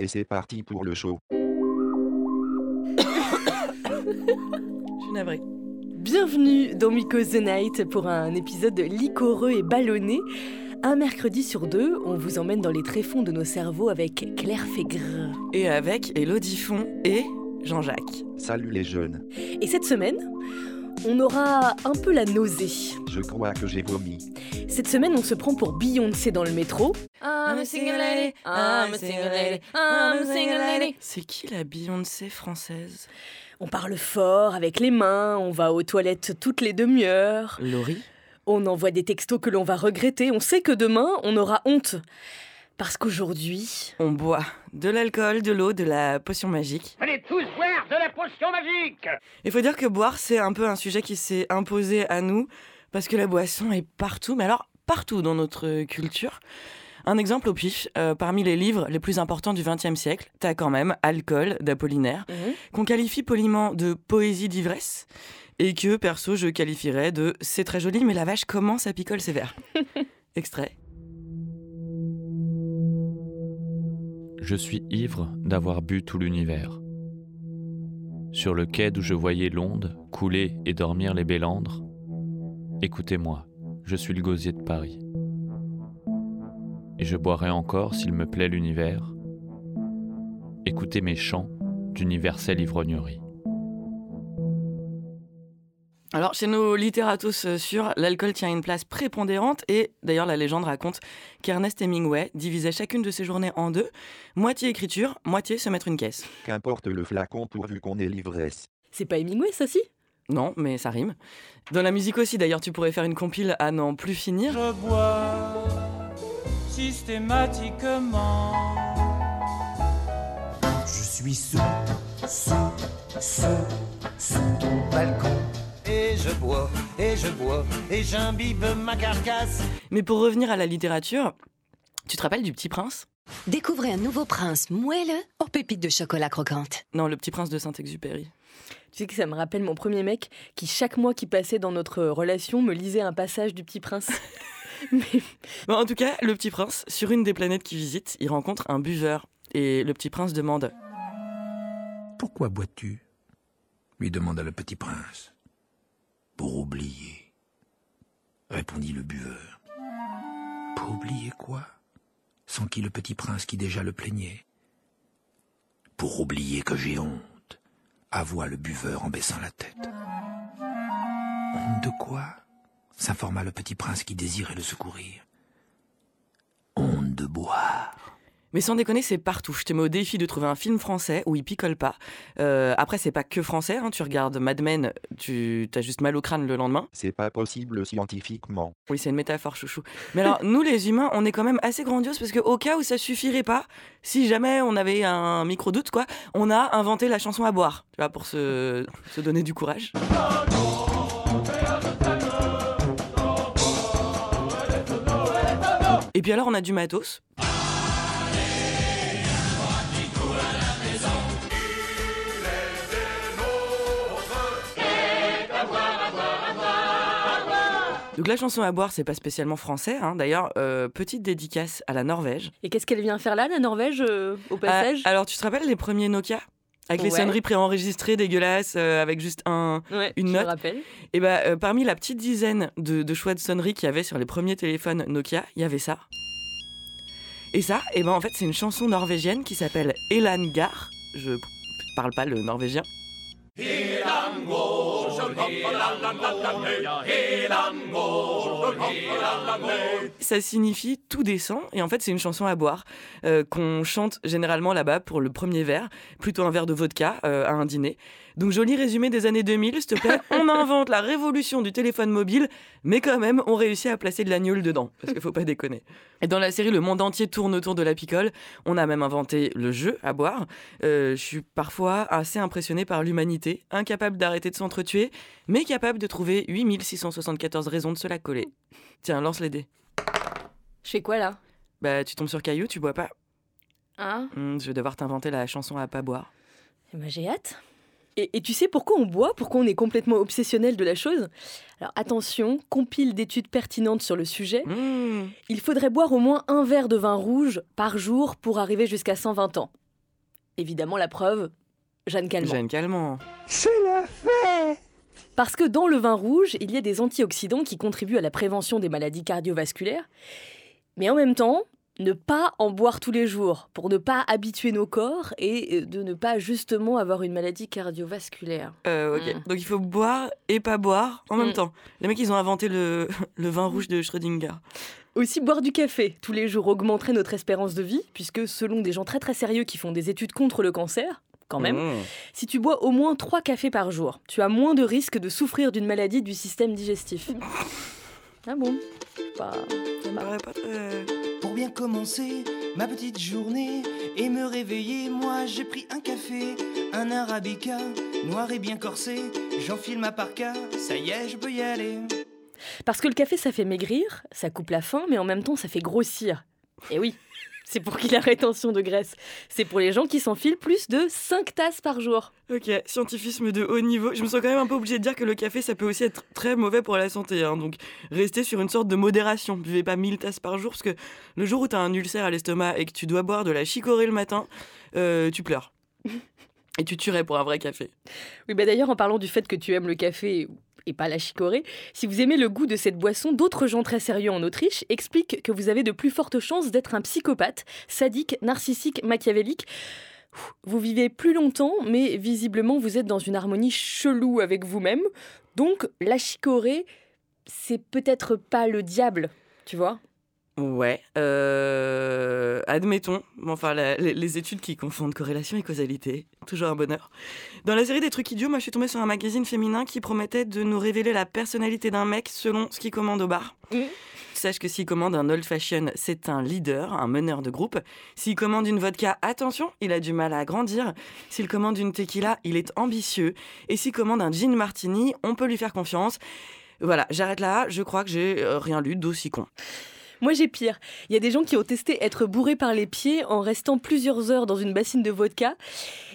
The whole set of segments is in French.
Et c'est parti pour le show. Je suis navrée. Bienvenue dans Mycose the Night pour un épisode liquoreux et ballonné. Un mercredi sur deux, on vous emmène dans les tréfonds de nos cerveaux avec Claire Fégre. Et avec Elodie Font et Jean-Jacques. Salut les jeunes. Et cette semaine, on aura un peu la nausée. Je crois que j'ai vomi. Cette semaine, on se prend pour Beyoncé dans le métro. I'm a single lady, I'm a single lady, I'm a single lady. C'est qui la Beyoncé française? On parle fort avec les mains, on va aux toilettes toutes les demi-heures. Laurie? On envoie des textos que l'on va regretter. On sait que demain, on aura honte. Parce qu'aujourd'hui, On boit de l'alcool, de l'eau, de la potion magique. Allez tous potion magique Il faut dire que boire, c'est un peu un sujet qui s'est imposé à nous, parce que la boisson est partout, mais alors partout dans notre culture. Un exemple au pif, euh, parmi les livres les plus importants du XXe siècle, t'as quand même Alcool d'Apollinaire, qu'on qualifie poliment de poésie d'ivresse, et que, perso, je qualifierais de c'est très joli, mais la vache, comment ça picole sévère Extrait. Je suis ivre d'avoir bu tout l'univers. Sur le quai d'où je voyais l'onde couler et dormir les bélandres, écoutez-moi, je suis le gosier de Paris. Et je boirai encore, s'il me plaît l'univers, écoutez mes chants d'universelle ivrognerie. Alors, chez nos littératos euh, sûrs, l'alcool tient une place prépondérante et d'ailleurs la légende raconte qu'Ernest Hemingway divisait chacune de ses journées en deux, moitié écriture, moitié se mettre une caisse. Qu'importe le flacon pourvu qu'on ait l'ivresse. c'est pas Hemingway, ça si? Non, mais ça rime. Dans la musique aussi, d'ailleurs, tu pourrais faire une compile à n'en plus finir. Je bois systématiquement. Je suis sous, sous, sous, sous ton balcon. Et je bois, et je bois, et j'imbibe ma carcasse Mais pour revenir à la littérature, tu te rappelles du Petit Prince? Découvrez un nouveau prince moelleux aux pépites de chocolat croquante. Non, le Petit Prince de Saint-Exupéry. Tu sais que ça me rappelle mon premier mec qui, chaque mois qui passait dans notre relation, me lisait un passage du Petit Prince. Mais Bon, en tout cas, le Petit Prince, sur une des planètes qu'il visite, il rencontre un buveur. Et le Petit Prince demande Pourquoi bois-tu? lui demanda le petit prince. Pour oublier, répondit le buveur. Pour oublier quoi? s'enquit le petit prince qui déjà le plaignait. Pour oublier que j'ai honte, avoua le buveur en baissant la tête. Honte de quoi? s'informa le petit prince qui désirait le secourir. Honte de boire. Mais sans déconner, c'est partout. Je te mets au défi de trouver un film français où il picole pas. Euh, après, c'est pas que français. hein. Tu regardes Mad Men, tu as juste mal au crâne le lendemain. C'est pas possible scientifiquement. Oui, c'est une métaphore, chouchou. Mais alors, nous, les humains, on est quand même assez grandiose parce qu'au cas où ça suffirait pas, si jamais on avait un micro-doute, quoi, on a inventé la chanson à boire, tu vois, pour se, se donner du courage. Et puis alors, on a du matos. Donc la chanson à boire, c'est pas spécialement français. hein. D'ailleurs, euh, petite dédicace à la Norvège. Et qu'est-ce qu'elle vient faire là, la Norvège, euh, au passage? Ah, alors, tu te rappelles les premiers Nokia? Avec les sonneries préenregistrées, dégueulasses, euh, avec juste un... Ouais, une je note. me rappelle. Et bah, euh, parmi la petite dizaine de, de choix de sonneries qu'il y avait sur les premiers téléphones Nokia, il y avait ça. Et ça, et ben en fait, c'est une chanson norvégienne qui s'appelle Elangar. Je parle pas le norvégien. Ça signifie tout descend et en fait c'est une chanson à boire euh, qu'on chante généralement là-bas pour le premier verre, plutôt un verre de vodka euh, à un dîner. Donc joli résumé des années 2000, s'il te plaît. On invente la révolution du téléphone mobile, mais quand même on réussit à placer de l'agneau dedans, parce qu'il faut pas déconner. Et dans la série Le monde entier tourne autour de la picole, on a même inventé le jeu à boire. Euh, je suis parfois assez impressionné par l'humanité, incapable d'arrêter de s'entretuer, mais capable de trouver 8674 raisons de se la coller. Tiens, lance les dés. Je fais quoi là? Bah, tu tombes sur Caillou, tu bois pas. Hein je vais devoir t'inventer la chanson à pas boire. Eh ben, J'ai hâte. Et, et tu sais pourquoi on boit Pourquoi on est complètement obsessionnel de la chose? Alors attention, compile d'études pertinentes sur le sujet. Hmm. Il faudrait boire au moins un verre de vin rouge par jour pour arriver jusqu'à 120 ans. Évidemment, la preuve, Jeanne Calment. Jeanne Calment. Parce que dans le vin rouge, il y a des antioxydants qui contribuent à la prévention des maladies cardiovasculaires. Mais en même temps, ne pas en boire tous les jours pour ne pas habituer nos corps et euh, de ne pas justement avoir une maladie cardiovasculaire. Euh, ok. Mm. Donc il faut boire et pas boire en même Mm. temps. Les mecs, ils ont inventé le, le vin rouge de Schrödinger. Aussi, boire du café tous les jours augmenterait notre espérance de vie, puisque selon des gens très très sérieux qui font des études contre le cancer, quand même, Mm. si tu bois au moins 3 cafés par jour, tu as moins de risques de souffrir d'une maladie du système digestif. Ah bon? Bah, pas très... Pour bien commencer ma petite journée et me réveiller, moi j'ai pris un café, un arabica, noir et bien corsé. J'enfile ma parka, ça y est, je peux y aller. Parce que le café, ça fait maigrir, ça coupe la faim, mais en même temps, ça fait grossir. Et oui, c'est pour qu'il y ait la rétention de graisse. C'est pour les gens qui s'enfilent plus de 5 tasses par jour. Ok, scientifisme de haut niveau. Je me sens quand même un peu obligée de dire que le café, ça peut aussi être très mauvais pour la santé. hein. Donc, restez sur une sorte de modération. Buvez pas 1000 tasses par jour, parce que le jour où tu as un ulcère à l'estomac et que tu dois boire de la chicorée le matin, euh, tu pleures. Et tu tuerais pour un vrai café. Oui, bah d'ailleurs, en parlant du fait que tu aimes le café et pas la chicorée, si vous aimez le goût de cette boisson, d'autres gens très sérieux en Autriche expliquent que vous avez de plus fortes chances d'être un psychopathe, sadique, narcissique, machiavélique. Vous vivez plus longtemps, mais visiblement vous êtes dans une harmonie chelou avec vous-même. Donc la chicorée, c'est peut-être pas le diable, tu vois? Ouais, euh, admettons. Enfin, la- les, les études qui confondent corrélation et causalité, toujours un bonheur. Dans la série des trucs idiots, moi, je suis tombée sur un magazine féminin qui promettait de nous révéler la personnalité d'un mec selon ce qu'il commande au bar. Mhm. Sache que s'il commande un old fashion, c'est un leader, un meneur de groupe. S'il commande une vodka, attention, il a du mal à grandir. S'il commande une tequila, il est ambitieux. Et s'il commande un gin martini, on peut lui faire confiance. Voilà, j'arrête là. Je crois que j'ai euh, rien lu d'aussi con. Moi j'ai pire. Il y a des gens qui ont testé être bourrés par les pieds en restant plusieurs heures dans une bassine de vodka.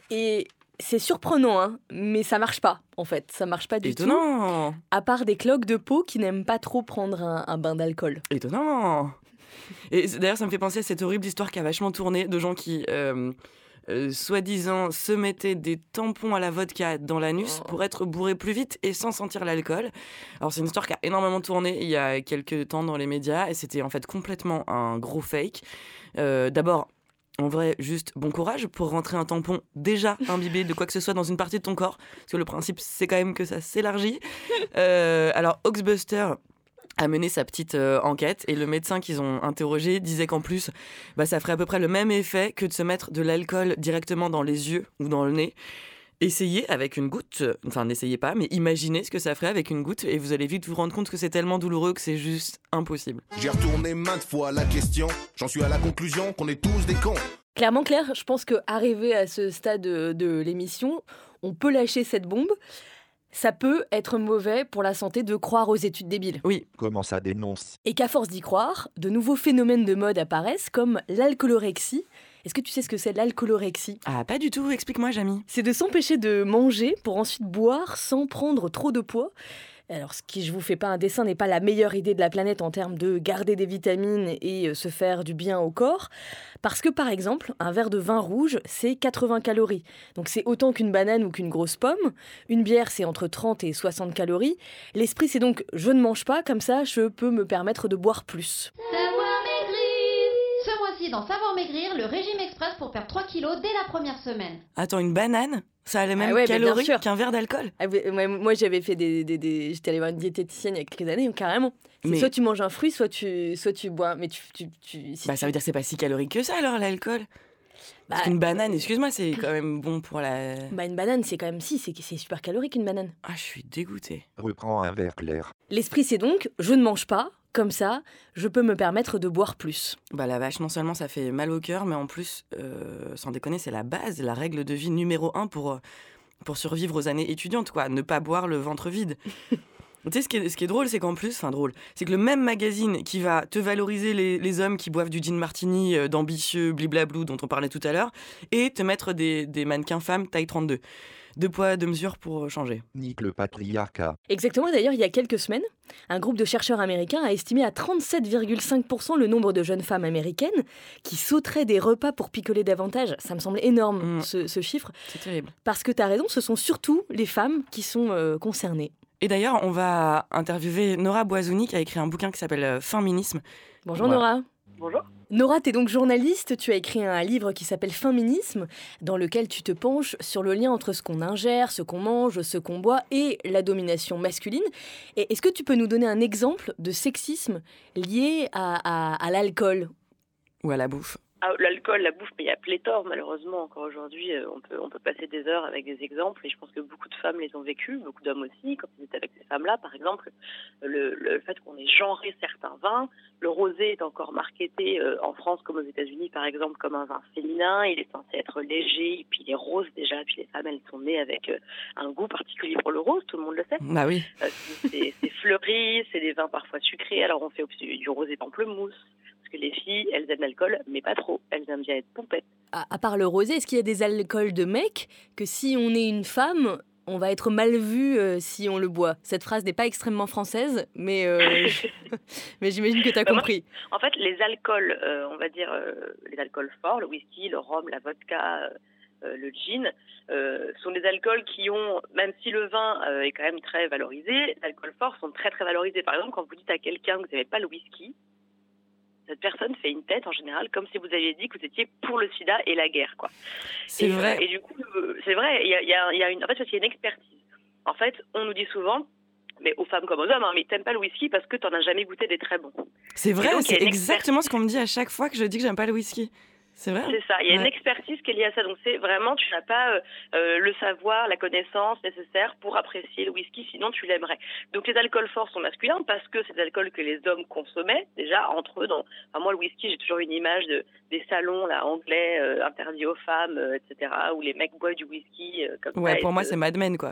Et c'est surprenant, hein, mais ça marche pas, en fait. Ça marche pas du tout. Étonnant. À part des cloques de peau qui n'aiment pas trop prendre un, un bain d'alcool. Étonnant. Et d'ailleurs, ça me fait penser à cette horrible histoire qui a vachement tourné de gens qui, euh, euh, soi-disant, se mettaient des tampons à la vodka dans l'anus Oh. pour être bourrés plus vite et sans sentir l'alcool. Alors, c'est une histoire qui a énormément tourné il y a quelques temps dans les médias et c'était en fait complètement un gros fake. Euh, D'abord, en vrai, juste bon courage pour rentrer un tampon déjà imbibé de quoi que ce soit dans une partie de ton corps. Parce que le principe, c'est quand même que ça s'élargit. Euh, alors, Oxbuster a mené sa petite euh, enquête et le médecin qu'ils ont interrogé disait qu'en plus, bah, ça ferait à peu près le même effet que de se mettre de l'alcool directement dans les yeux ou dans le nez. Essayez avec une goutte, enfin n'essayez pas, mais imaginez ce que ça ferait avec une goutte et vous allez vite vous rendre compte que c'est tellement douloureux que c'est juste impossible. J'ai retourné maintes fois la question, j'en suis à la conclusion qu'on est tous des cons. Clairement, Claire, je pense que arrivé à ce stade de, de l'émission, on peut lâcher cette bombe. Ça peut être mauvais pour la santé de croire aux études débiles. Oui, Comment ça dénonce? Et qu'à force d'y croire, de nouveaux phénomènes de mode apparaissent comme l'alcoolorexie. Est-ce que tu sais ce que c'est l'alcoolorexie? Ah pas du tout, explique-moi Jamy. C'est de s'empêcher de manger pour ensuite boire sans prendre trop de poids. Alors, ce qui, je vous fais pas un dessin, n'est pas la meilleure idée de la planète en termes de garder des vitamines et euh, se faire du bien au corps. Parce que, par exemple, un verre de vin rouge, c'est 80 calories. Donc, c'est autant qu'une banane ou qu'une grosse pomme. Une bière, c'est entre 30 et 60 calories. L'esprit, c'est donc je ne mange pas, comme ça, je peux me permettre de boire plus. Mois-ci, dans Savoir maigrir, le régime express pour perdre 3 kilos dès la première semaine. Attends, une banane? Ça a les mêmes Ah ouais, calories qu'un verre d'alcool? Ah moi, moi, j'avais fait des, des- des- J'étais allée voir une diététicienne il y a quelques années, carrément. Mais- Soit tu manges un fruit, soit tu, soit tu bois. Mais tu. tu, tu- si Bah tu- ça veut dire que c'est pas si calorique que ça alors l'alcool. bah, Parce qu'une banane, excuse-moi, c'est quand même bon pour la... bah, une banane, c'est quand même si, c'est c'est super calorique une banane. Ah, je suis dégoûtée. Reprends un verre clair. L'esprit, c'est donc je ne mange pas, comme ça, je peux me permettre de boire plus. Bah la vache, non seulement ça fait mal au cœur, mais en plus, euh, sans déconner, c'est la base, la règle de vie numéro un pour, euh, pour survivre aux années étudiantes, quoi. Ne pas boire le ventre vide. Tu sais, ce qui est, ce qui est drôle, c'est qu'en plus, enfin drôle, c'est que le même magazine qui va te valoriser les, les hommes qui boivent du gin martini euh, d'ambitieux bliblablou dont on parlait tout à l'heure, et te mettre des, des mannequins femmes taille 32. Deux poids, deux mesures pour euh, changer. Nique le patriarcat. Exactement, d'ailleurs, il y a quelques semaines, un groupe de chercheurs américains a estimé à 37,5% le nombre de jeunes femmes américaines qui sauteraient des repas pour picoler davantage. Ça me semble énorme, Mm. ce, ce chiffre. C'est terrible. Parce que tu as raison, ce sont surtout les femmes qui sont euh, concernées. Et d'ailleurs, on va interviewer Nora Boisouni qui a écrit un bouquin qui s'appelle euh, Féminisme. Bonjour. Nora. Bonjour. Nora, tu es donc journaliste, tu as écrit un livre qui s'appelle Féminisme, dans lequel tu te penches sur le lien entre ce qu'on ingère, ce qu'on mange, ce qu'on boit et la domination masculine. Et est-ce que tu peux nous donner un exemple de sexisme lié à, à- à l'alcool? Ou à la bouffe. Ah, L'alcool, la bouffe, mais il y a pléthore, malheureusement. Encore aujourd'hui, euh, on peut, on peut passer des heures avec des exemples, et je pense que beaucoup de femmes les ont vécus, beaucoup d'hommes aussi, quand ils étaient avec ces femmes-là. Par exemple, le, le fait qu'on ait genré certains vins. Le rosé est encore marketé euh, en France comme aux États-Unis, par exemple, comme un vin féminin. Il est censé être léger, et puis il est rose déjà, puis les femmes, elles sont nées avec euh, un goût particulier pour le rose, tout le monde le sait. Bah oui. Euh, c'est c'est fleuri, c'est des vins parfois sucrés. Alors on fait aussi du rosé pamplemousse. Parce que les filles, elles aiment l'alcool, mais pas trop. Elles aiment bien être pompettes. à, à part le rosé, est-ce qu'il y a des alcools de mecs que si on est une femme, on va être mal vu euh, si on le boit? Cette phrase n'est pas extrêmement française, mais, euh, mais j'imagine que tu as Bah, moi, compris. En fait, les alcools, euh, on va dire les alcools forts, le whisky, le rhum, la vodka, le gin, sont des alcools qui ont, même si le vin est quand même très valorisé, les alcools forts sont très très valorisés. Par exemple, quand vous dites à quelqu'un que vous n'avez pas le whisky, cette personne fait une tête en général comme si vous aviez dit que vous étiez pour le sida et la guerre, quoi. C'est vrai. Et du coup, euh, c'est vrai, il y a, il y a- il y a une, en fait, parce qu'il y a une expertise. En fait, on nous dit souvent, mais aux femmes comme aux hommes, hein, mais t'aimes pas le whisky parce que t'en as jamais goûté des très bons. C'est vrai, c'est exactement ce qu'on me dit à chaque fois que je dis que j'aime pas le whisky. C'est vrai C'est ça, il y a une expertise qui est liée à ça. Donc c'est vraiment, tu n'as pas euh, euh, le savoir, la connaissance nécessaire pour apprécier le whisky, sinon tu l'aimerais. Donc les alcools forts sont masculins parce que c'est des alcools que les hommes consommaient déjà entre eux. Dans... Enfin, moi, le whisky, j'ai toujours une image de, des salons là, anglais euh, interdits aux femmes, euh, etc., où les mecs boivent du whisky comme. Ouais, pour moi, c'est Mad Men, quoi.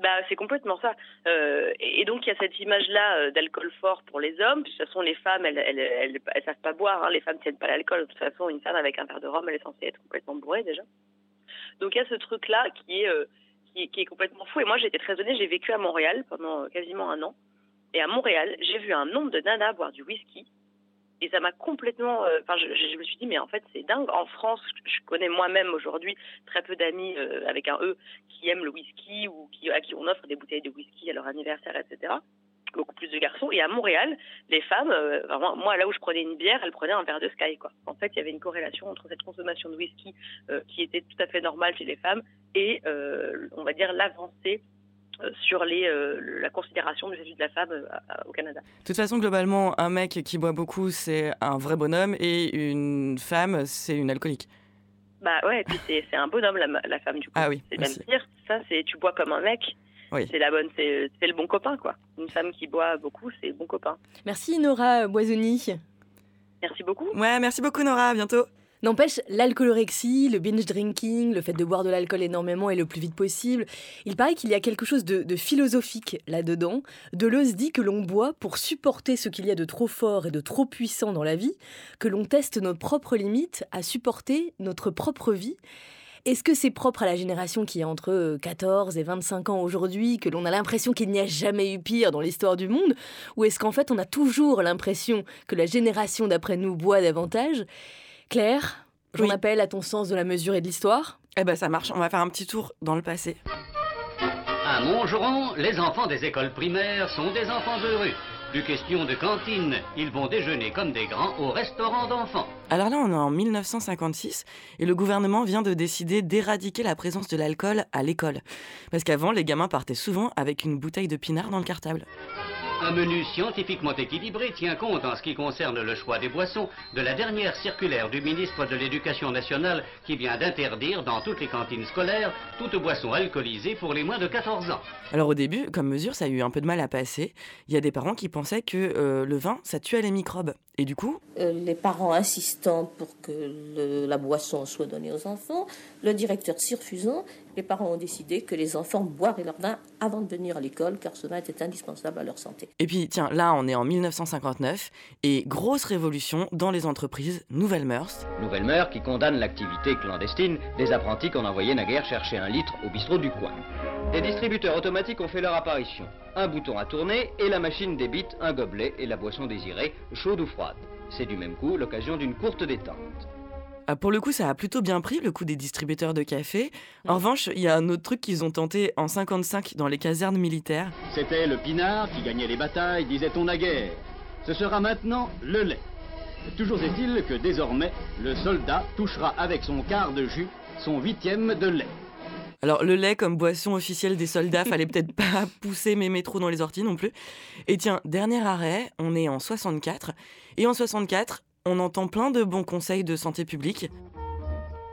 Bah, c'est complètement ça. Euh, et, donc, il y a cette image-là euh, d'alcool fort pour les hommes. De toute façon, les femmes, elles, elles, elles, elles savent pas boire. hein. Les femmes tiennent pas l'alcool. De toute façon, une femme avec un verre de rhum, elle est censée être complètement bourrée déjà. Donc, il y a ce truc-là qui est, euh, qui est complètement fou. Et moi, j'étais très honnête. J'ai vécu à Montréal pendant euh, quasiment un an. Et à Montréal, j'ai vu un nombre de nanas boire du whisky. Et ça m'a complètement. euh, Enfin, je, me suis dit, mais en fait, c'est dingue. En France, je connais moi-même aujourd'hui très peu d'amis euh, avec un E qui aiment le whisky ou à qui on offre des bouteilles de whisky à leur anniversaire, etc. Beaucoup plus de garçons. Et à Montréal, les femmes, euh, moi, là où je prenais une bière, elles prenaient un verre de Sky. Quoi. En fait, il y avait une corrélation entre cette consommation de whisky qui était tout à fait normale chez les femmes et, on va dire, l'avancée sur les, euh, la considération du statut de la femme euh, au Canada. De toute façon, globalement, un mec qui boit beaucoup, c'est un vrai bonhomme, et une femme, c'est une alcoolique. Bah ouais, et puis c'est un bonhomme, la, la femme, du coup. Ah oui, C'est même aussi. pire. Ça, c'est tu bois comme un mec. Oui. C'est la bonne, c'est c'est le bon copain, quoi. Une femme qui boit beaucoup, c'est le bon copain. Merci Nora Boisoni. Merci beaucoup. Ouais, merci beaucoup Nora, à bientôt. N'empêche, l'alcoolorexie, le binge drinking, le fait de boire de l'alcool énormément et le plus vite possible, il paraît qu'il y a quelque chose de, de philosophique là-dedans. Deleuze dit que l'on boit pour supporter ce qu'il y a de trop fort et de trop puissant dans la vie, que l'on teste nos propres limites à supporter notre propre vie. Est-ce que c'est propre à la génération qui a entre euh, 14 et 25 ans aujourd'hui, que l'on a l'impression qu'il n'y a jamais eu pire dans l'histoire du monde Ou est-ce qu'en fait on a toujours l'impression que la génération d'après nous boit davantage? Claire, j'en Oui. appelle à ton sens de la mesure et de l'histoire. Eh ben ça marche, on va faire un petit tour dans le passé. À Montgeron, les enfants des écoles primaires sont des enfants heureux. Plus question de cantine, ils vont déjeuner comme des grands au restaurant d'enfants. Alors là, on est en 1956 et le gouvernement vient de décider d'éradiquer la présence de l'alcool à l'école. Parce qu'avant, les gamins partaient souvent avec une bouteille de pinard dans le cartable. Un menu scientifiquement équilibré tient compte en ce qui concerne le choix des boissons de la dernière circulaire du ministre de l'Éducation nationale qui vient d'interdire dans toutes les cantines scolaires toute boisson alcoolisée pour les moins de 14 ans. Alors au début, comme mesure, ça a eu un peu de mal à passer. Il y a des parents qui pensaient que euh, le vin, ça tuait les microbes. Et du coup, Euh, les parents insistant pour que le- la boisson soit donnée aux enfants, le directeur s'y refusant, les parents ont décidé que les enfants boiraient leur vin avant de venir à l'école, car ce vin était indispensable à leur santé. Et puis, tiens, là, on est en 1959 et grosse révolution dans les entreprises, nouvelles mœurs. Nouvelle mœurs qui condamne l'activité clandestine des apprentis qu'on envoyait naguère chercher un litre au bistrot du coin. Des distributeurs automatiques ont fait leur apparition. Un bouton à tourner et la machine débite un gobelet et la boisson désirée, chaude ou froide. C'est du même coup l'occasion d'une courte détente. Ah, pour le coup, ça a plutôt bien pris le coup des distributeurs de café. En revanche, il y a un autre truc qu'ils ont tenté en 55 dans les casernes militaires. C'était le pinard qui gagnait les batailles, disait-on naguère. Ce sera maintenant le lait. Toujours est-il que désormais, le soldat touchera avec son quart de jus son huitième de lait. Alors le lait comme boisson officielle des soldats, fallait peut-être pas pousser mes métros dans les orties non plus. Et tiens, dernier arrêt, on est en 64 et en 64, on entend plein de bons conseils de santé publique.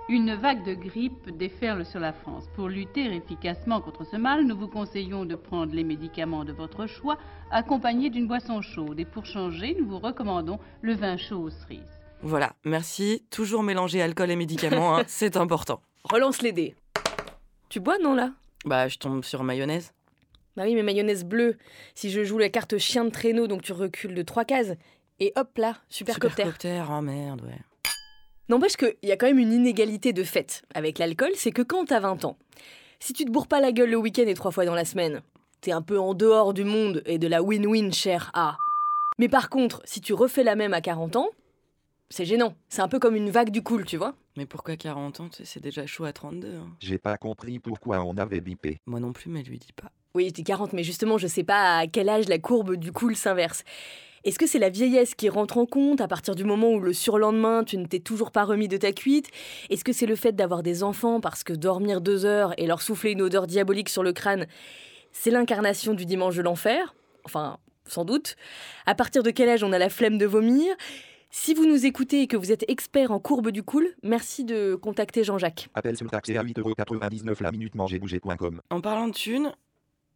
Une vague de grippe déferle sur la France. Pour lutter efficacement contre ce mal, nous vous conseillons de prendre les médicaments de votre choix, accompagnés d'une boisson chaude. Et pour changer, nous vous recommandons le vin chaud aux cerises. Voilà, merci. Toujours mélanger alcool et médicaments, hein, c'est important. Relance les dés. Tu bois, non, là? Bah, je tombe sur mayonnaise. Bah oui, mais mayonnaise bleue. Si je joue la carte chien de traîneau, donc tu recules de trois cases. Et hop là, supercopter. Supercopter, oh merde, ouais. N'empêche qu'il y a quand même une inégalité de fait avec l'alcool, c'est que quand t'as 20 ans, si tu te bourres pas la gueule le week-end et trois fois dans la semaine, t'es un peu en dehors du monde et de la win-win, cher A. Mais par contre, si tu refais la même à 40 ans, c'est gênant. C'est un peu comme une vague du cool, tu vois. Mais pourquoi 40 ans C'est déjà chaud à 32. hein. J'ai pas compris pourquoi on avait bipé. Moi non plus, mais lui dis pas. Oui, je dis 40, mais justement, je sais pas à quel âge la courbe du cool s'inverse. Est-ce que c'est la vieillesse qui rentre en compte à partir du moment où le surlendemain tu ne t'es toujours pas remis de ta cuite? Est-ce que c'est le fait d'avoir des enfants parce que dormir deux heures et leur souffler une odeur diabolique sur le crâne, c'est l'incarnation du dimanche de l'enfer? Enfin, sans doute. À partir de quel âge on a la flemme de vomir? Si vous nous écoutez et que vous êtes expert en courbe du cool, merci de contacter Jean-Jacques. Appel sur taxé à 8,99€ la minute mangerbouger.com. En parlant de thunes,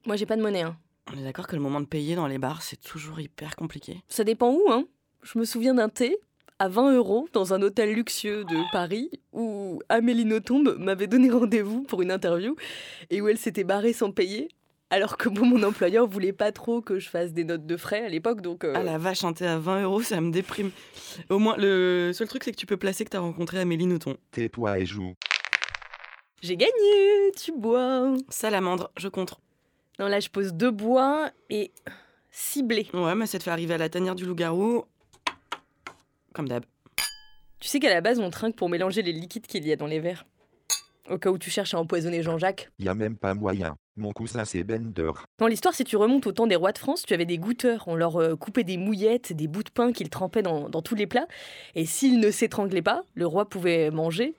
Moi j'ai pas de monnaie, hein. on est d'accord que le moment de payer dans les bars, c'est toujours hyper compliqué. Ça dépend où, hein. Je me souviens d'un thé à 20 euros dans un hôtel luxueux de Paris où Amélie Nothomb m'avait donné rendez-vous pour une interview et où elle s'était barrée sans payer. Alors que bon, mon employeur voulait pas trop que je fasse des notes de frais à l'époque, donc. euh, Ah la vache, un thé à 20 euros, ça me déprime. Au moins, le seul truc, c'est que tu peux placer que t'as rencontré Amélie Nothomb. Tais-toi et joue. J'ai gagné, tu bois. Salamandre, je compte. Non, là je pose deux bois et ciblé. Ouais, mais ça te fait arriver à la tanière du loup-garou. Comme d'hab. Tu sais qu'à la base on trinque pour mélanger les liquides qu'il y a dans les verres. Au cas où tu cherches à empoisonner Jean-Jacques. Y a même pas moyen. Mon cousin c'est Bender. Dans l'histoire, si tu remontes au temps des rois de France, tu avais des goûteurs. On leur euh, coupait des mouillettes, des bouts de pain qu'ils trempaient dans, tous les plats. Et s'ils ne s'étranglaient pas, le roi pouvait manger.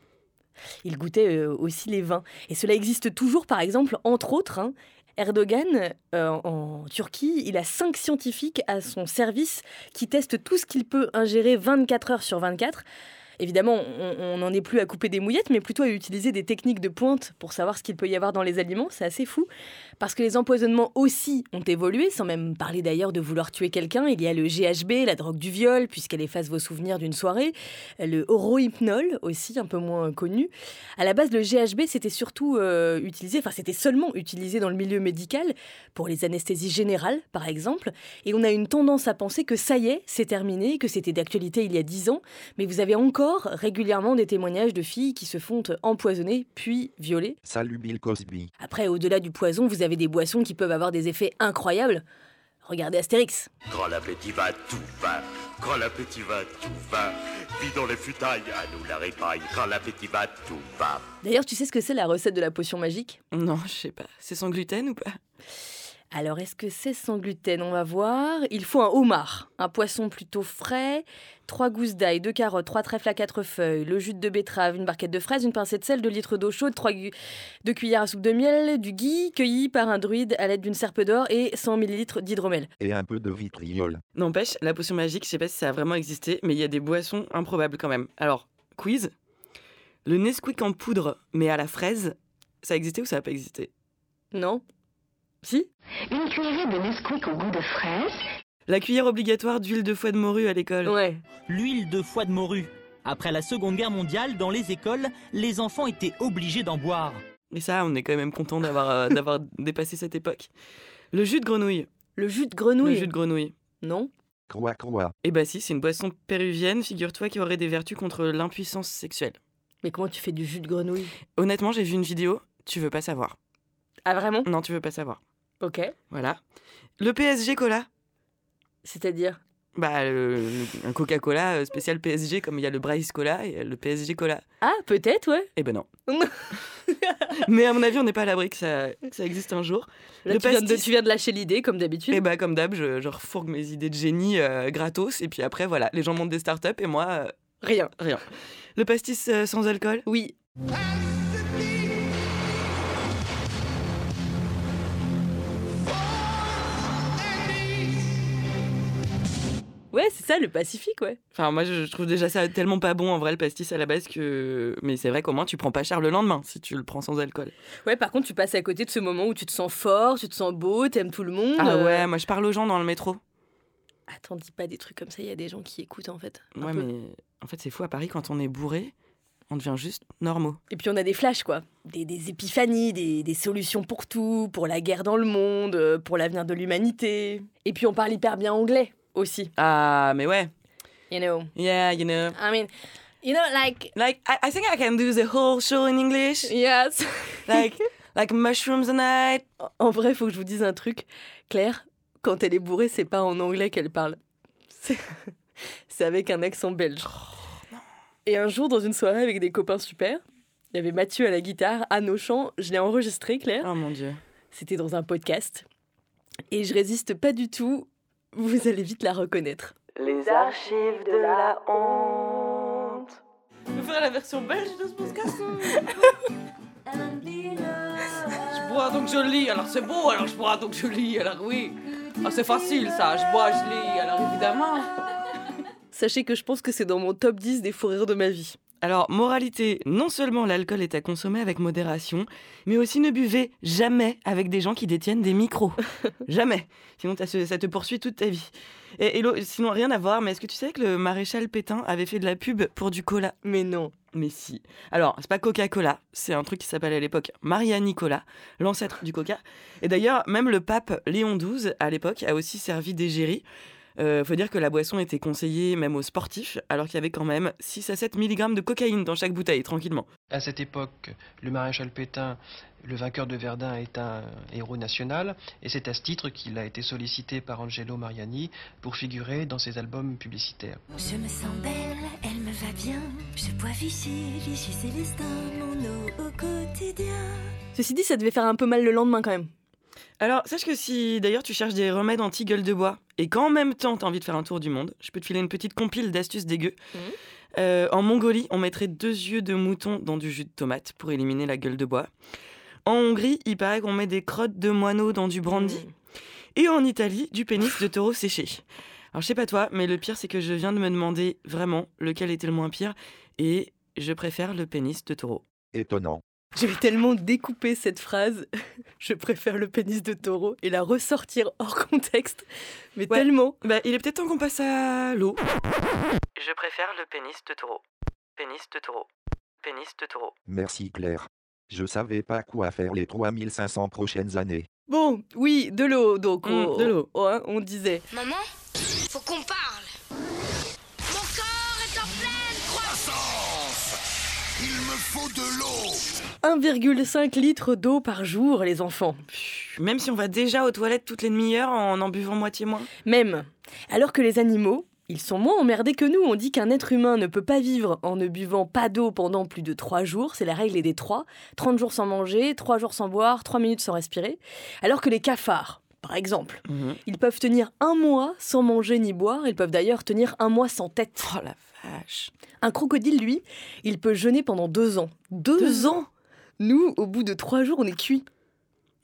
Il goûtait euh, aussi les vins. Et cela existe toujours, par exemple, entre autres. hein, Erdogan, euh, en Turquie, il a cinq scientifiques à son service qui testent tout ce qu'il peut ingérer 24 heures sur 24. Évidemment, on n'en est plus à couper des mouillettes, mais plutôt à utiliser des techniques de pointe pour savoir ce qu'il peut y avoir dans les aliments. C'est assez fou. Parce que les empoisonnements aussi ont évolué, sans même parler d'ailleurs de vouloir tuer quelqu'un. Il y a le GHB, la drogue du viol, puisqu'elle efface vos souvenirs d'une soirée. Le orohypnol, aussi un peu moins connu. À la base, le GHB, c'était surtout euh, utilisé, enfin, c'était seulement utilisé dans le milieu médical, pour les anesthésies générales, par exemple. Et on a une tendance à penser que ça y est, c'est terminé, que c'était d'actualité il y a dix ans. Mais vous avez encore régulièrement des témoignages de filles qui se font empoisonner puis violer. Salut Bill Cosby. Après, au-delà du poison, vous avez des boissons qui peuvent avoir des effets incroyables. Regardez Astérix. Quand l'appétit va, tout va. Quand l'appétit va, tout va. Puis dans les futailles, à nous la répaille. Quand l'appétit va, tout va. D'ailleurs, tu sais ce que c'est la recette de la potion magique? Non, je sais pas. C'est sans gluten ou pas? Alors, est-ce que c'est sans gluten? On va voir. Il faut un homard, un poisson plutôt frais, trois gousses d'ail, deux carottes, trois trèfles à quatre feuilles, le jus de betterave, une barquette de fraises, une pincée de sel, deux litres d'eau chaude, trois gu- deux cuillères à soupe de miel, du gui cueilli par un druide à l'aide d'une serpe d'or et 100 ml d'hydromel. Et un peu de vitriol. N'empêche, la potion magique, je sais pas si ça a vraiment existé, mais il y a des boissons improbables quand même. Alors, quiz. Le Nesquik en poudre, mais à la fraise, ça a existé ou ça n'a pas existé? Non Si Une cuillerée de Nesquik au goût de fraise. La cuillère obligatoire d'huile de foie de morue à l'école. Ouais. L'huile de foie de morue. Après la Seconde Guerre mondiale, dans les écoles, les enfants étaient obligés d'en boire. Et ça, on est quand même content d'avoir euh, d'avoir dépassé cette époque. Le jus de grenouille. Le jus de grenouille Le jus de grenouille. Non Croix, croix. Eh bah si, c'est une boisson péruvienne, figure-toi, qui aurait des vertus contre l'impuissance sexuelle. Mais comment tu fais du jus de grenouille? Honnêtement, j'ai vu une vidéo, tu veux pas savoir. Ah vraiment? Non, tu veux pas savoir. Ok. Voilà. Le PSG Cola. C'est-à-dire Bah, le- le- un Coca-Cola euh, spécial PSG, comme il y a le Bryce Cola et le PSG Cola. Ah, peut-être, ouais. Eh ben non. Mais à mon avis, on n'est pas à l'abri que ça, que ça existe un jour. Là, le tu, viens de, pastis- tu viens de lâcher l'idée, comme d'habitude. Eh bah, comme d'hab, je, je refourgue mes idées de génie euh, gratos. Et puis après, voilà, les gens montent des startups et moi, euh, Rien. rien. Le pastis euh, sans alcool? Oui. Ouais, c'est ça, le Pacifique, ouais. Enfin, moi, je trouve déjà ça tellement pas bon en vrai, le pastis à la base, que. Mais c'est vrai qu'au moins, tu prends pas cher le lendemain si tu le prends sans alcool. Ouais, par contre, tu passes à côté de ce moment où tu te sens fort, tu te sens beau, t'aimes tout le monde. Ah euh. ouais, moi, je parle aux gens dans le métro. Attends, dis pas des trucs comme ça, il y a des gens qui écoutent en fait. Ouais, peu. mais en fait, c'est fou à Paris, quand on est bourré, on devient juste normaux. Et puis on a des flashs, quoi. Des, des épiphanies, des, des solutions pour tout, pour la guerre dans le monde, euh, pour l'avenir de l'humanité. Et puis on parle hyper bien anglais aussi. Ah, mais ouais. You know. Yeah, you know. I mean, you know, like. Like, I, I think I can do the whole show in English. Yes. Like, like mushrooms a night. En vrai, faut que je vous dise un truc. Claire, quand elle est bourrée, c'est pas en anglais qu'elle parle. C'est c'est avec un accent belge. Et un jour, dans une soirée avec des copains super, il y avait Mathieu à la guitare, Anne au chant. Je l'ai enregistré, Claire. Oh mon dieu. C'était dans un podcast. Et je résiste pas du tout. Vous allez vite la reconnaître. Les archives de la honte. Veux faire la version belge de ce podcast Je bois donc je lis, alors c'est beau, alors je bois donc je lis, alors oui. Ah, c'est facile ça, je bois, je lis, alors évidemment. Sachez que je pense que c'est dans mon top 10 des fous rires de ma vie. Alors, moralité, non seulement l'alcool est à consommer avec modération, mais aussi ne buvez jamais avec des gens qui détiennent des micros. jamais. Sinon, ça te poursuit toute ta vie. Et, et sinon, rien à voir, mais est-ce que tu sais que le maréchal Pétain avait fait de la pub pour du cola? Mais non. Mais si. Alors, c'est pas Coca-Cola, c'est un truc qui s'appelle à l'époque Maria Nicola, l'ancêtre du Coca. Et d'ailleurs, même le pape Léon XII, à l'époque, a aussi servi d'égérie. Euh, faut dire que la boisson était conseillée même aux sportifs, alors qu'il y avait quand même 6 à 7 mg de cocaïne dans chaque bouteille, tranquillement. À cette époque, le maréchal Pétain, le vainqueur de Verdun, est un héros national, et c'est à ce titre qu'il a été sollicité par Angelo Mariani pour figurer dans ses albums publicitaires. Je me sens belle, elle me va bien. Je bois Vichy, Vichy Célestin, mon eau au quotidien. Ceci dit, ça devait faire un peu mal le lendemain quand même. Alors, sache que si d'ailleurs tu cherches des remèdes anti-gueule de bois et qu'en même temps t'as envie de faire un tour du monde, je peux te filer une petite compile d'astuces dégueu. Euh, en Mongolie, on mettrait deux yeux de mouton dans du jus de tomate pour éliminer la gueule de bois. En Hongrie, il paraît qu'on met des crottes de moineaux dans du brandy. Et en Italie, du pénis de taureau séché. Alors, je sais pas toi, mais le pire, c'est que je viens de me demander vraiment lequel était le moins pire. Et je préfère le pénis de taureau. Étonnant. Je vais tellement découper cette phrase. Je préfère le pénis de taureau et la ressortir hors contexte. Mais Ouais. tellement. Bah, il est peut-être temps qu'on passe à l'eau. Je préfère le pénis de taureau. Pénis de taureau. Pénis de taureau. Merci Claire. Je savais pas quoi faire les 3500 prochaines années. Bon, oui, de l'eau, donc. Mm, on, de l'eau. on- hein, on disait. Maman, faut qu'on parle. Faut de l'eau 1,5 litre d'eau par jour, les enfants. Même si on va déjà aux toilettes toutes les demi-heures en en buvant moitié moins. Même. Alors que les animaux, ils sont moins emmerdés que nous. On dit qu'un être humain ne peut pas vivre en ne buvant pas d'eau pendant plus de 3 jours. C'est la règle des 3. 30 jours sans manger, 3 jours sans boire, 3 minutes sans respirer. Alors que les cafards, par exemple, ils peuvent tenir un mois sans manger ni boire. Ils peuvent d'ailleurs tenir un mois sans tête. Oh la vache. Un crocodile, lui, il peut jeûner pendant 2 ans. 2 ans Nous, au bout de 3 jours, on est cuit.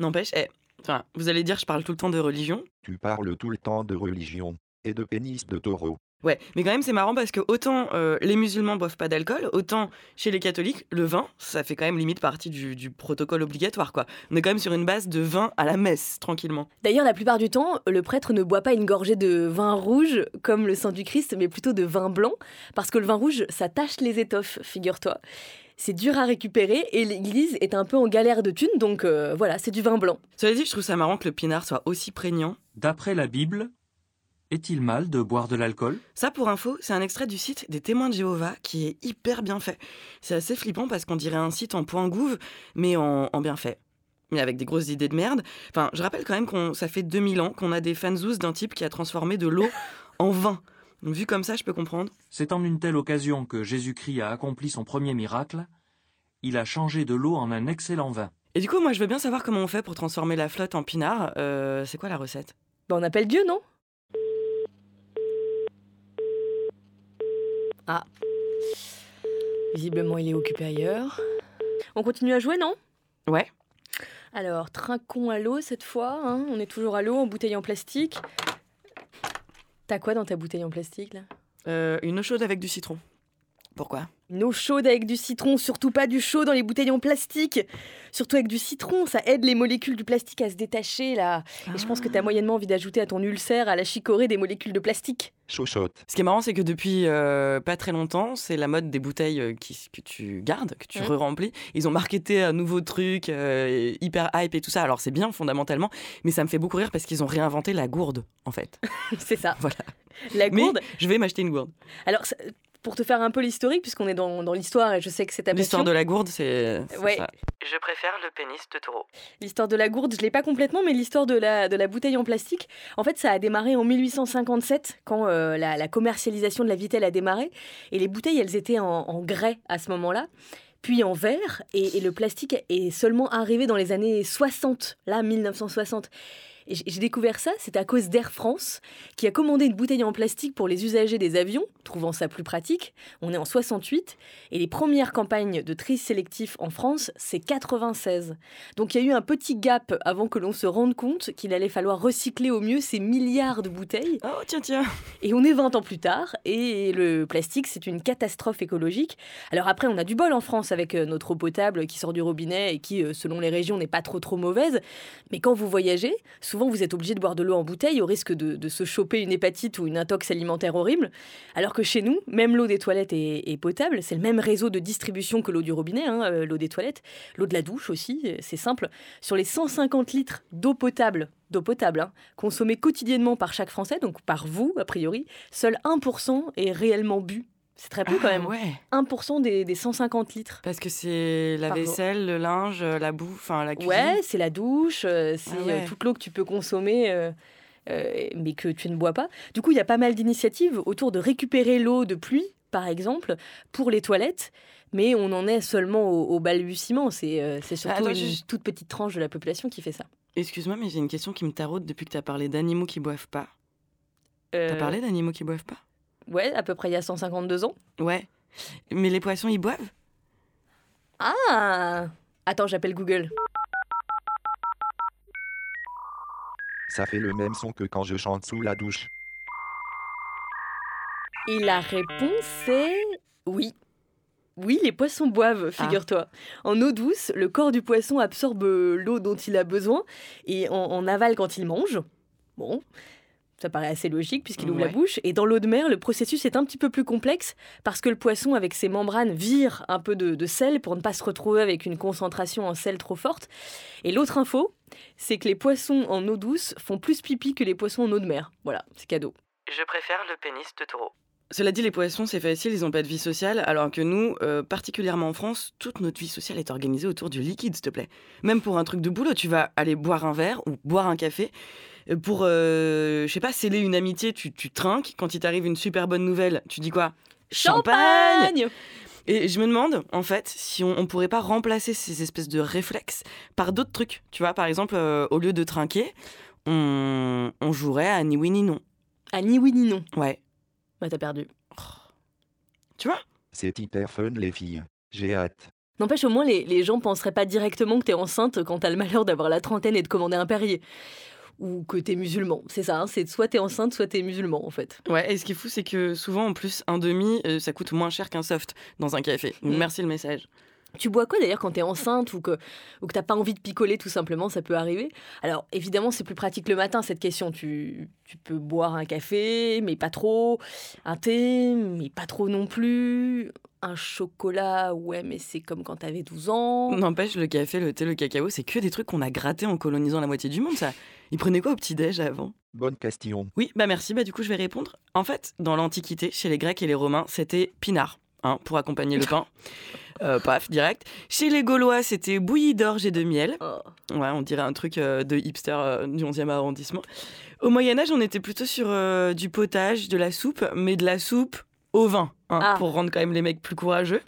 N'empêche, eh, enfin, vous allez dire, je parle tout le temps de religion. Tu parles tout le temps de religion et de pénis de taureau. Ouais, mais quand même, c'est marrant parce que autant euh, les musulmans boivent pas d'alcool, autant chez les catholiques, le vin, ça fait quand même limite partie du, du protocole obligatoire, quoi. On est quand même sur une base de vin à la messe, tranquillement. D'ailleurs, la plupart du temps, le prêtre ne boit pas une gorgée de vin rouge comme le sang du Christ, mais plutôt de vin blanc, parce que le vin rouge, ça tache les étoffes, figure-toi. c'est dur à récupérer et l'église est un peu en galère de thunes, donc euh, voilà, c'est du vin blanc. Cela dit, je trouve ça marrant que le pinard soit aussi prégnant. D'après la Bible, est-il mal de boire de l'alcool? Ça, pour info, c'est un extrait du site des témoins de Jéhovah qui est hyper bien fait. C'est assez flippant parce qu'on dirait un site en point gouv, mais en, en bien fait. Mais avec des grosses idées de merde. Enfin, je rappelle quand même qu'on ça fait 2000 ans qu'on a des fanzous d'un type qui a transformé de l'eau en vin. Donc, vu comme ça, je peux comprendre. C'est en une telle occasion que Jésus-Christ a accompli son premier miracle. Il a changé de l'eau en un excellent vin. Et du coup, moi, je veux bien savoir comment on fait pour transformer la flotte en pinard. Euh, c'est quoi la recette? Bah, on appelle Dieu, non? Ah. Visiblement, il est occupé ailleurs. On continue à jouer, non? Ouais. Alors, trinquons à l'eau cette fois. hein. On est toujours à l'eau, en bouteille en plastique. T'as quoi dans ta bouteille en plastique, là? Euh, Une eau chaude avec du citron. Pourquoi? Une eau chaude avec du citron, surtout pas du chaud dans les bouteilles en plastique. Surtout avec du citron, ça aide les molécules du plastique à se détacher, là. Et je pense que t'as moyennement envie d'ajouter à ton ulcère, à la chicorée, des molécules de plastique. Chochotte. Ce qui est marrant, c'est que depuis euh, pas très longtemps, c'est la mode des bouteilles euh, qui, que tu gardes, que tu re-remplis. Ils ont marketé un nouveau truc, euh, hyper hype et tout ça. Alors c'est bien fondamentalement, mais ça me fait beaucoup rire parce qu'ils ont réinventé la gourde, en fait. c'est ça. Voilà. La Mais gourde. je vais m'acheter une gourde. Alors, ça- pour te faire un peu l'historique, puisqu'on est dans, dans l'histoire et je sais que c'est ta L'histoire de la gourde, c'est c'est Ouais. ça. Je préfère le pénis de taureau. L'histoire de la gourde, je l'ai pas complètement, mais l'histoire de la, de la bouteille en plastique, en fait, ça a démarré en 1857, quand euh, la, la commercialisation de la vitelle a démarré. Et les bouteilles, elles étaient en, en grès à ce moment-là, puis en verre, et, et le plastique est seulement arrivé dans les années 60, là, 1960. Et j'ai découvert ça, c'est à cause d'Air France, qui a commandé une bouteille en plastique pour les usagers des avions, trouvant ça plus pratique. On est en 68, et les premières campagnes de tri sélectif en France, c'est 96. Donc il y a eu un petit gap avant que l'on se rende compte qu'il allait falloir recycler au mieux ces milliards de bouteilles. Oh, tiens, tiens. Et on est 20 ans plus tard, et le plastique, c'est une catastrophe écologique. Alors après, on a du bol en France avec euh, notre eau potable qui sort du robinet et qui, euh, selon les régions, n'est pas trop trop mauvaise. Mais quand vous voyagez, souvent vous êtes obligé de boire de l'eau en bouteille au risque de, se choper une hépatite ou une intox alimentaire horrible. Alors que chez nous, même l'eau des toilettes est, est potable. C'est le même réseau de distribution que l'eau du robinet, hein, euh, l'eau des toilettes, l'eau de la douche aussi, euh, c'est simple. Sur les 150 litres d'eau potable, d'eau potable, hein, consommée quotidiennement par chaque Français, donc par vous a priori, seul 1% est réellement bu. C'est très peu quand Ah, même. ouais. 1% des, des 150 litres. Parce que c'est la vaisselle, le linge, la bouffe, enfin la cuisine. Ouais, c'est la douche, euh, c'est Ah ouais. euh, toute l'eau que tu peux consommer. euh, euh, mais que tu ne bois pas. Du coup, il y a pas mal d'initiatives autour de récupérer l'eau de pluie, par exemple, pour les toilettes, mais on en est seulement au, au balbutiement. C'est euh, surtout une toute petite tranche de la population qui fait ça. Excuse-moi, mais j'ai une question qui me taraude depuis que tu as parlé d'animaux qui boivent pas. T'as Euh, parlé d'animaux qui boivent pas? Ouais, à peu près il y a 152 ans. Ouais. Mais les poissons, ils boivent? Ah Attends, j'appelle Google. Ça fait le même son que quand je chante sous la douche. Et la réponse est oui. Oui, les poissons boivent, figure-toi. En eau douce, le corps du poisson absorbe l'eau dont il a besoin et en, en avale quand il mange. Bon, ça paraît assez logique puisqu'il ouvre la bouche. Et dans l'eau de mer, le processus est un petit peu plus complexe parce que le poisson, avec ses membranes, vire un peu de, de sel pour ne pas se retrouver avec une concentration en sel trop forte. Et l'autre info, c'est que les poissons en eau douce font plus pipi que les poissons en eau de mer. Voilà, c'est cadeau. Je préfère le pénis de taureau. Cela dit, les poissons, c'est facile, ils n'ont pas de vie sociale, alors que nous, euh, particulièrement en France, toute notre vie sociale est organisée autour du liquide, s'il te plaît. Même pour un truc de boulot, tu vas aller boire un verre ou boire un café. Euh, Pour, euh, je sais pas, sceller une amitié, tu, tu trinques. Quand il t'arrive une super bonne nouvelle, tu dis quoi? Champagne Et je me demande, en fait, si on, on pourrait pas remplacer ces espèces de réflexes par d'autres trucs. Tu vois, par exemple, euh, au lieu de trinquer, on, on jouerait à ni oui ni non. À ni oui ni non. Ouais. Bah t'as perdu. Tu vois? C'est hyper fun les filles. J'ai hâte. N'empêche, au moins, les, les gens penseraient pas directement que t'es enceinte quand t'as le malheur d'avoir la trentaine et de commander un Perrier. Ou que t'es musulman. C'est ça, hein, c'est soit t'es enceinte, soit t'es musulman, en fait. Ouais, et ce qui est fou, c'est que souvent, en plus, un demi, euh, ça coûte moins cher qu'un soft dans un café. Donc, Mm. merci le message. Tu bois quoi d'ailleurs quand t'es enceinte ou que, ou que t'as pas envie de picoler tout simplement, ça peut arriver? Alors évidemment c'est plus pratique le matin cette question. Tu, tu peux boire un café mais pas trop, un thé mais pas trop non plus. un chocolat, ouais, mais c'est comme quand t'avais 12 ans. N'empêche, le café, le thé, le cacao, c'est que des trucs qu'on a grattés en colonisant la moitié du monde, ça. Ils prenaient quoi au petit-déj avant? Bonne question. Oui, bah merci, bah du coup je vais répondre. En fait, dans l'Antiquité, chez les Grecs et les Romains, c'était pinard, hein, pour accompagner le pain. Euh, paf, direct. Chez les Gaulois, c'était bouillie d'orge et de miel. Ouais, on dirait un truc euh, de hipster euh, du 11e arrondissement. Au Moyen-Âge, on était plutôt sur euh, du potage, de la soupe, mais de la soupe au vin, hein, Ah. pour rendre quand même les mecs plus courageux.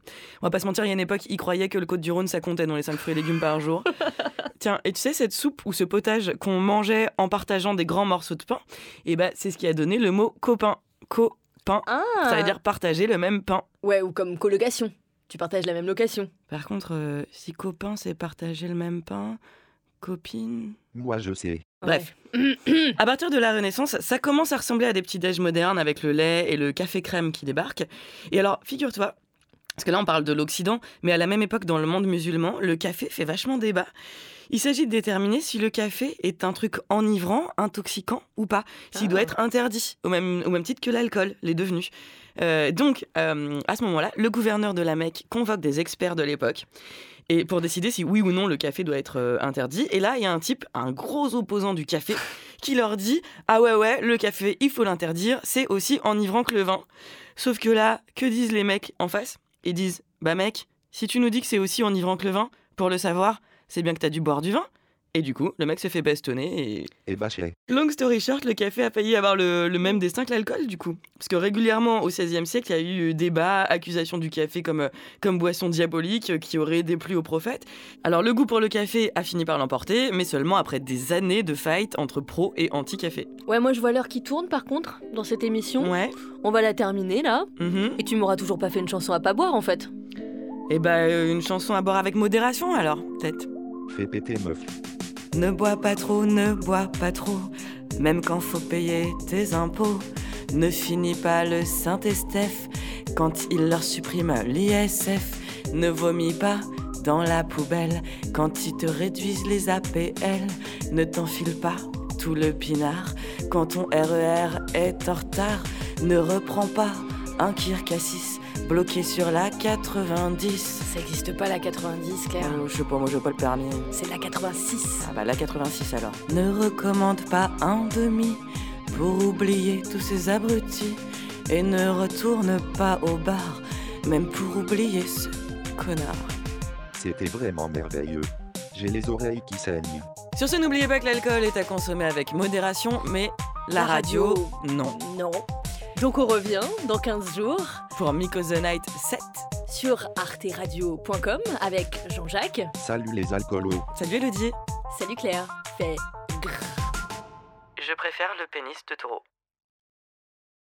On va pas se mentir, il y a une époque, ils croyaient que le Côte du Rhône, ça comptait dans les 5 fruits et légumes par jour. Tiens, et tu sais, cette soupe ou ce potage qu'on mangeait en partageant des grands morceaux de pain, et ben c'est ce qui a donné le mot copain. Copain. Ça veut dire partager le même pain. Ouais, ou comme colocation. Tu partages la même location. Par contre, euh, si copain, c'est partager le même pain, copine. Moi je sais. Bref. à partir de la Renaissance, ça commence à ressembler à des petits déj modernes avec le lait et le café crème qui débarquent. Et alors, figure-toi, parce que là on parle de l'Occident, mais à la même époque dans le monde musulman, le café fait vachement débat. Il s'agit de déterminer si le café est un truc enivrant, intoxicant ou pas, s'il doit être interdit, au même, au même titre que l'alcool, les devenus. Euh, donc, euh, à ce moment-là, le gouverneur de la Mecque convoque des experts de l'époque et pour décider si oui ou non le café doit être euh, interdit. Et là, il y a un type, un gros opposant du café, qui leur dit Ah ouais, ouais, le café, il faut l'interdire, c'est aussi enivrant que le vin. Sauf que là, que disent les mecs en face? Ils disent Bah mec, si tu nous dis que c'est aussi enivrant que le vin, pour le savoir, c'est bien que t'as dû boire du vin. Et du coup, le mec se fait bastonner et. Et bâché. Long story short, le café a failli avoir le, le même destin que l'alcool, du coup. Parce que régulièrement, au XVIe siècle, il y a eu débat, accusation du café comme, euh, comme boisson diabolique euh, qui aurait déplu aux prophètes. Alors, le goût pour le café a fini par l'emporter, mais seulement après des années de fight entre pro et anti-café. Ouais, moi je vois l'heure qui tourne par contre dans cette émission. Ouais. On va la terminer là. Mhm. Et tu m'auras toujours pas fait une chanson à pas boire en fait. Et bah, euh, une chanson à boire avec modération alors, peut-être. Fais péter meuf. Ne bois pas trop, ne bois pas trop, même quand faut payer tes impôts. Ne finis pas le Saint-Estèphe quand il leur supprime l'ISF. Ne vomis pas dans la poubelle quand ils te réduisent les APL. Ne t'enfile pas tout le pinard quand ton RER est en retard. Ne reprends pas un Kirkassis bloqué sur la 90. Ça existe pas la 90, Claire. Oh, je sais pas, moi j'ai pas le permis. C'est la 86. Ah bah la 86 alors. Ne recommande pas un demi pour oublier tous ces abrutis. Et ne retourne pas au bar, même pour oublier ce connard. C'était vraiment merveilleux. J'ai les oreilles qui saignent. Sur ce, n'oubliez pas que l'alcool est à consommer avec modération, mais la, La radio, radio, non. Non. Donc on revient dans 15 jours Pour Miko the Night 7. sur arteradio.com avec Jean-Jacques. Salut les alcoolos. Salut Elodie. Salut Claire. Fais Je préfère le pénis de taureau.